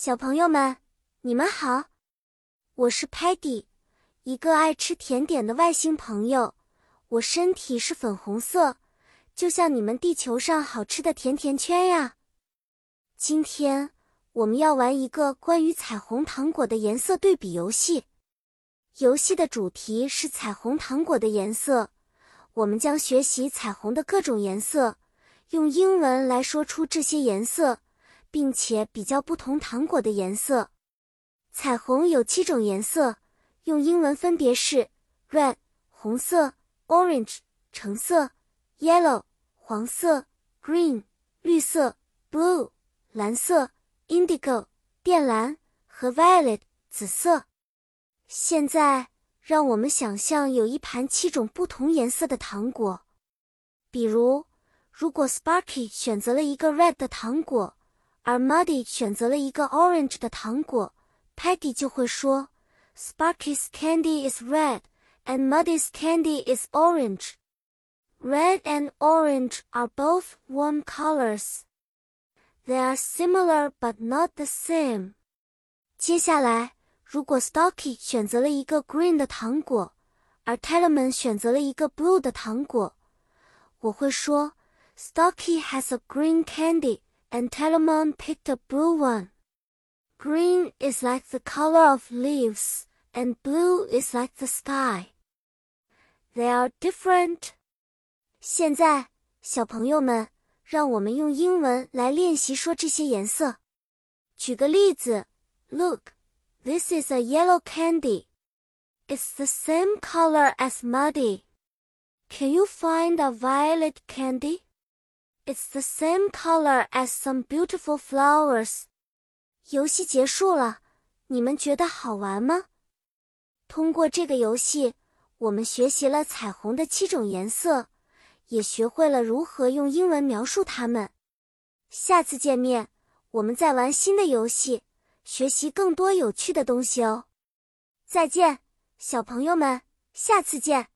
小朋友们，你们好，我是 Patty，一个爱吃甜点的外星朋友。我身体是粉红色，就像你们地球上好吃的甜甜圈呀。今天我们要玩一个关于彩虹糖果的颜色对比游戏。游戏的主题是彩虹糖果的颜色。我们将学习彩虹的各种颜色，用英文来说出这些颜色。并且比较不同糖果的颜色。彩虹有七种颜色，用英文分别是：red 红色，orange 橙色，yellow 黄色，green 绿色，blue 蓝色，indigo 靛蓝和 violet 紫色。现在，让我们想象有一盘七种不同颜色的糖果。比如，如果 Sparky 选择了一个 red 的糖果。而 Muddy 选择了一个 orange 的糖果，Peggy 就会说：“Sparky's candy is red, and Muddy's candy is orange. Red and orange are both warm colors. They are similar but not the same.” 接下来，如果 Stocky 选择了一个 green 的糖果，而 Tellerman 选择了一个 blue 的糖果，我会说：“Stocky has a green candy.” and Telemon picked a blue one. Green is like the color of leaves, and blue is like the sky. They are different. 现在，小朋友们，让我们用英文来练习说这些颜色。举个例子，Look, this is a yellow candy. It's the same color as muddy. Can you find a violet candy? It's the same color as some beautiful flowers. 游戏结束了，你们觉得好玩吗？通过这个游戏，我们学习了彩虹的七种颜色，也学会了如何用英文描述它们。下次见面，我们再玩新的游戏，学习更多有趣的东西哦。再见，小朋友们，下次见。